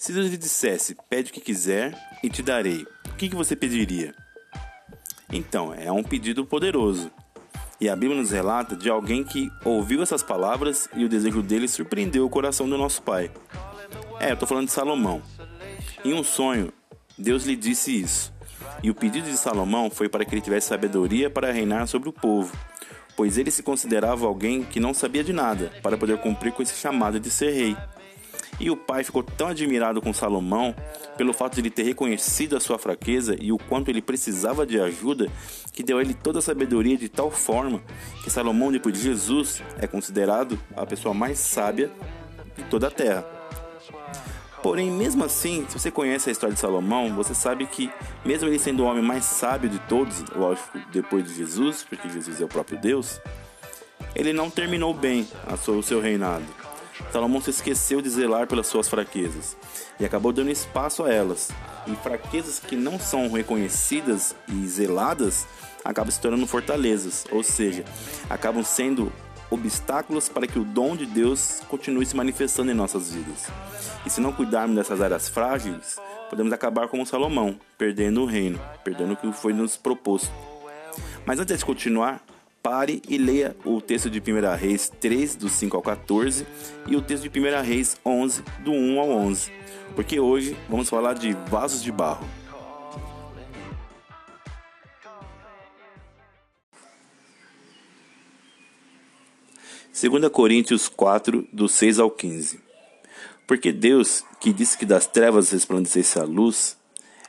Se Deus lhe dissesse, pede o que quiser e te darei, o que, você pediria? Então, é um pedido poderoso. E a Bíblia nos relata de alguém que ouviu essas palavras e o desejo dele surpreendeu o coração do nosso pai. É, eu estou falando de Salomão. Em um sonho, Deus lhe disse isso. E o pedido de Salomão foi para que ele tivesse sabedoria para reinar sobre o povo, pois ele se considerava alguém que não sabia de nada para poder cumprir com esse chamado de ser rei. E o pai ficou tão admirado com Salomão pelo fato de ele ter reconhecido a sua fraqueza e o quanto ele precisava de ajuda, que deu a ele toda a sabedoria de tal forma que Salomão, depois de Jesus, é considerado a pessoa mais sábia de toda a terra. Porém, mesmo assim, se você conhece a história de Salomão, você sabe que, mesmo ele sendo o homem mais sábio de todos, lógico, depois de Jesus, porque Jesus é o próprio Deus, ele não terminou bem o seu reinado. Salomão se esqueceu de zelar pelas suas fraquezas e acabou dando espaço a elas. E fraquezas que não são reconhecidas e zeladas acabam se tornando fortalezas, ou seja, acabam sendo obstáculos para que o dom de Deus continue se manifestando em nossas vidas. E se não cuidarmos dessas áreas frágeis, podemos acabar como Salomão, perdendo o reino, perdendo o que foi nos proposto. Mas antes de continuar, pare e leia o texto de 1 Reis 3, do 5 ao 14, e o texto de 1 Reis 11, do 1 ao 11, porque hoje vamos falar de vasos de barro. Segunda Coríntios 4, do 6 ao 15. Porque Deus, que disse que das trevas resplandecesse a luz,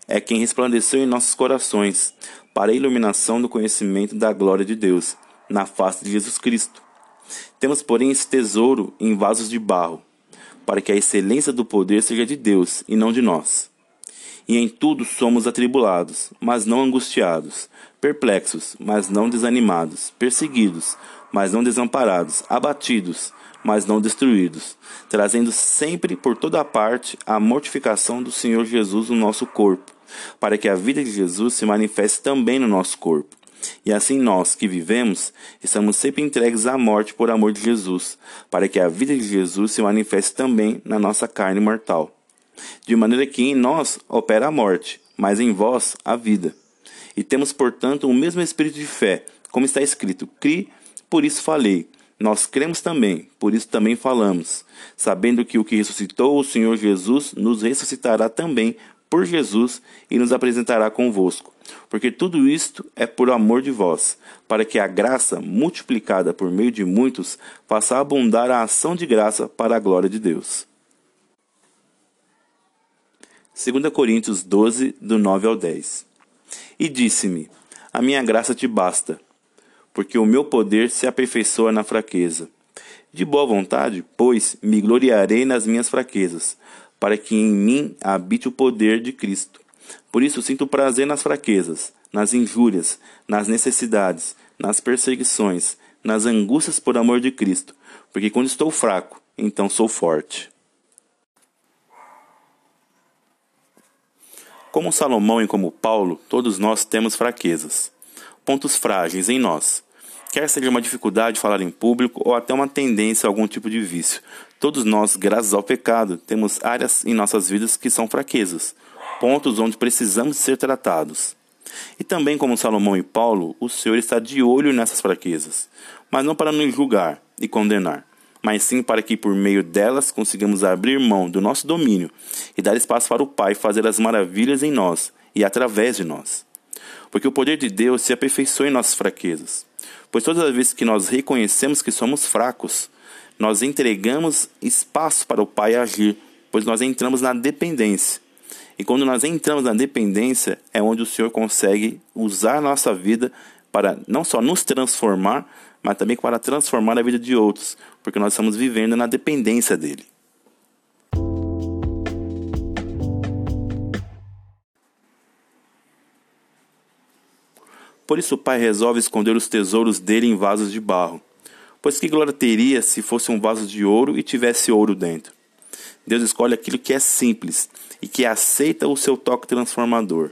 é quem resplandeceu em nossos corações, para a iluminação do conhecimento da glória de Deus, na face de Jesus Cristo. Temos, porém, esse tesouro em vasos de barro, para que a excelência do poder seja de Deus e não de nós. E em tudo somos atribulados, mas não angustiados, perplexos, mas não desanimados, perseguidos, mas não desamparados, abatidos, mas não destruídos, trazendo sempre por toda parte a mortificação do Senhor Jesus no nosso corpo, para que a vida de Jesus se manifeste também no nosso corpo. E assim nós que vivemos, estamos sempre entregues à morte por amor de Jesus, para que a vida de Jesus se manifeste também na nossa carne mortal. De maneira que em nós opera a morte, mas em vós a vida. E temos, portanto, o mesmo espírito de fé, como está escrito: Crie, por isso falei. Nós cremos também, por isso também falamos, sabendo que o que ressuscitou o Senhor Jesus nos ressuscitará também por Jesus e nos apresentará convosco. Porque tudo isto é por amor de vós, para que a graça, multiplicada por meio de muitos, faça abundar a ação de graça para a glória de Deus. 2 Coríntios 12, do 9 ao 10. E disse-me: A minha graça te basta, porque o meu poder se aperfeiçoa na fraqueza. De boa vontade, pois, me gloriarei nas minhas fraquezas, para que em mim habite o poder de Cristo. Por isso sinto prazer nas fraquezas, nas injúrias, nas necessidades, nas perseguições, nas angústias por amor de Cristo, porque quando estou fraco, então sou forte. Como Salomão e como Paulo, todos nós temos fraquezas, pontos frágeis em nós. Quer seja uma dificuldade de falar em público ou até uma tendência a algum tipo de vício, Todos nós, graças ao pecado, temos áreas em nossas vidas que são fraquezas, pontos onde precisamos ser tratados. E também, como Salomão e Paulo, o Senhor está de olho nessas fraquezas, mas não para nos julgar e condenar, mas sim para que por meio delas consigamos abrir mão do nosso domínio e dar espaço para o Pai fazer as maravilhas em nós e através de nós. Porque o poder de Deus se aperfeiçoa em nossas fraquezas. Pois todas as vezes que nós reconhecemos que somos fracos, nós entregamos espaço para o Pai agir, pois nós entramos na dependência. E quando nós entramos na dependência, é onde o Senhor consegue usar a nossa vida para não só nos transformar, mas também para transformar a vida de outros, porque nós estamos vivendo na dependência dele. Por isso o pai resolve esconder os tesouros dele em vasos de barro Pois que glória teria se fosse um vaso de ouro e tivesse ouro dentro? Deus escolhe aquilo que é simples e que aceita o seu toque transformador.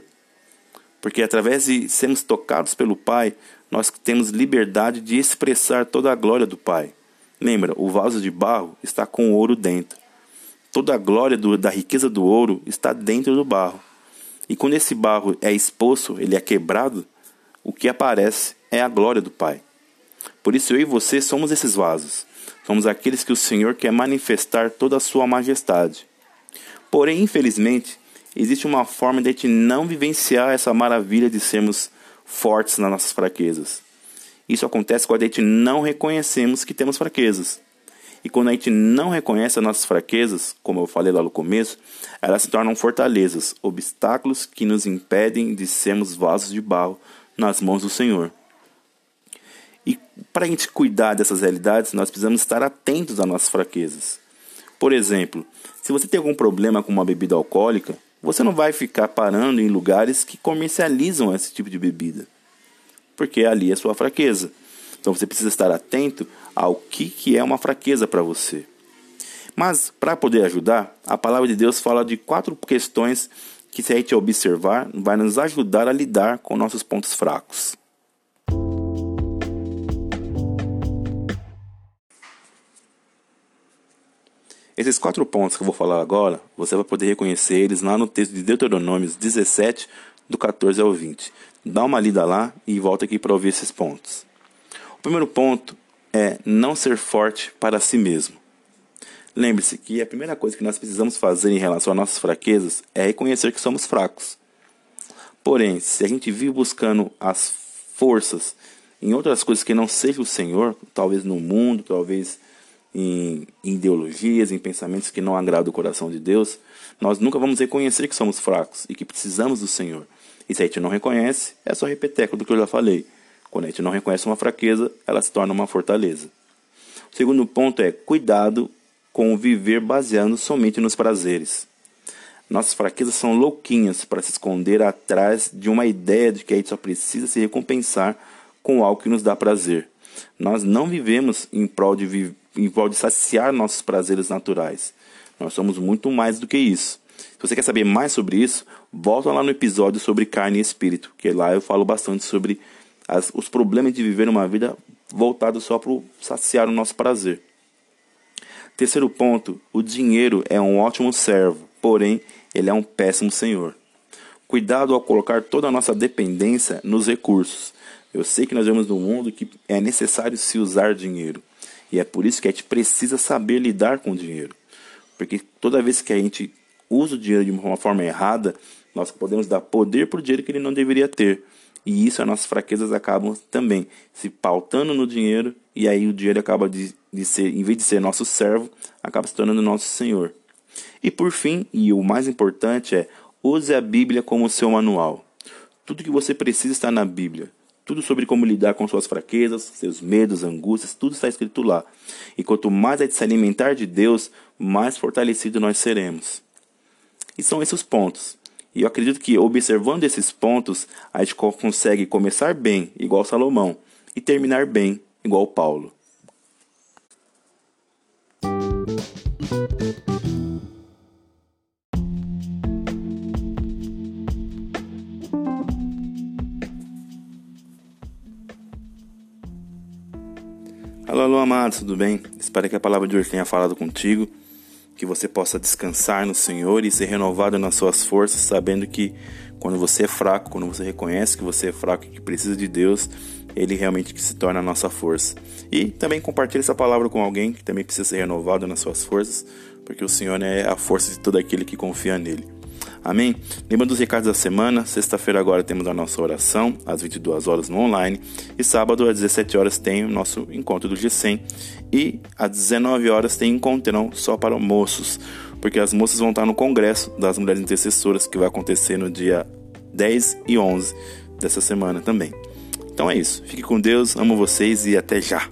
Porque através de sermos tocados pelo Pai, nós temos liberdade de expressar toda a glória do Pai. Lembra, o vaso de barro está com ouro dentro. toda a glória do, da riqueza do ouro está dentro do barro. E quando esse barro é exposto, ele é quebrado, o que aparece é a glória do Pai. Por isso eu e você somos esses vasos. Somos aqueles que o Senhor quer manifestar toda a sua majestade. Porém, infelizmente, existe uma forma de a gente não vivenciar essa maravilha de sermos fortes nas nossas fraquezas. Isso acontece quando a gente não reconhecemos que temos fraquezas. E quando a gente não reconhece as nossas fraquezas, como eu falei lá no começo, elas se tornam fortalezas, obstáculos que nos impedem de sermos vasos de barro nas mãos do Senhor. E para a gente cuidar dessas realidades, nós precisamos estar atentos às nossas fraquezas. Por exemplo, se você tem algum problema com uma bebida alcoólica, você não vai ficar parando em lugares que comercializam esse tipo de bebida, porque ali é sua fraqueza. Então você precisa estar atento ao que, que é uma fraqueza para você. Mas, para poder ajudar, a palavra de Deus fala de quatro questões que, se a gente observar, vai nos ajudar a lidar com nossos pontos fracos. Esses quatro pontos que eu vou falar agora, você vai poder reconhecer eles lá no texto de Deuteronômios 17, do 14 ao 20. Dá uma lida lá e volta aqui para ouvir esses pontos. O primeiro ponto é não ser forte para si mesmo. Lembre-se que a primeira coisa que nós precisamos fazer em relação às nossas fraquezas é reconhecer que somos fracos. Porém, se a gente vive buscando as forças em outras coisas que não seja o Senhor, talvez no mundo, talvez em ideologias, em pensamentos que não agradam o coração de Deus, nós nunca vamos reconhecer que somos fracos e que precisamos do Senhor. E se a gente não reconhece, é só repeteco do que eu já falei. Quando a gente não reconhece uma fraqueza, ela se torna uma fortaleza. O segundo ponto é cuidado com o viver baseando somente nos prazeres. Nossas fraquezas são louquinhas para se esconder atrás de uma ideia de que a gente só precisa se recompensar com algo que nos dá prazer. Nós não vivemos em prol de, em prol de saciar nossos prazeres naturais. Nós somos muito mais do que isso. Se você quer saber mais sobre isso, volta lá no episódio sobre carne e espírito, que lá eu falo bastante sobre as, os problemas de viver uma vida voltada só para saciar o nosso prazer. Terceiro ponto: o dinheiro é um ótimo servo, porém ele é um péssimo senhor. Cuidado ao colocar toda a nossa dependência nos recursos. Eu sei que nós vemos num mundo que é necessário se usar dinheiro. E é por isso que a gente precisa saber lidar com o dinheiro. Porque toda vez que a gente usa o dinheiro de uma forma errada, nós podemos dar poder para o dinheiro que ele não deveria ter. E isso, as nossas fraquezas acabam também se pautando no dinheiro, e aí o dinheiro acaba de, de ser, em vez de ser nosso servo, acaba se tornando nosso senhor. E por fim, e o mais importante é, use a Bíblia como seu manual. Tudo que você precisa está na Bíblia. Tudo sobre como lidar com suas fraquezas, seus medos, angústias, tudo está escrito lá. E quanto mais a gente se alimentar de Deus, mais fortalecido nós seremos. E são esses os pontos. E eu acredito que observando esses pontos, a gente consegue começar bem, igual Salomão, e terminar bem, igual Paulo. Alô, alô, amados, tudo bem? Espero que a palavra de hoje tenha falado contigo, que você possa descansar no Senhor e ser renovado nas suas forças, sabendo que quando você é fraco, quando você reconhece que você é fraco e que precisa de Deus, Ele realmente se torna a nossa força. E também compartilhe essa palavra com alguém que também precisa ser renovado nas suas forças, porque o Senhor é a força de todo aquele que confia nele. Amém? Lembrando dos recados da semana, sexta-feira agora temos a nossa oração, às 22 horas no online, e sábado às 17 horas tem o nosso encontro do G100, e às 19 horas tem encontrão só para moços, porque as moças vão estar no congresso das mulheres intercessoras que vai acontecer no dia 10 e 11 dessa semana também. Então é isso. Fique com Deus, amo vocês e até já.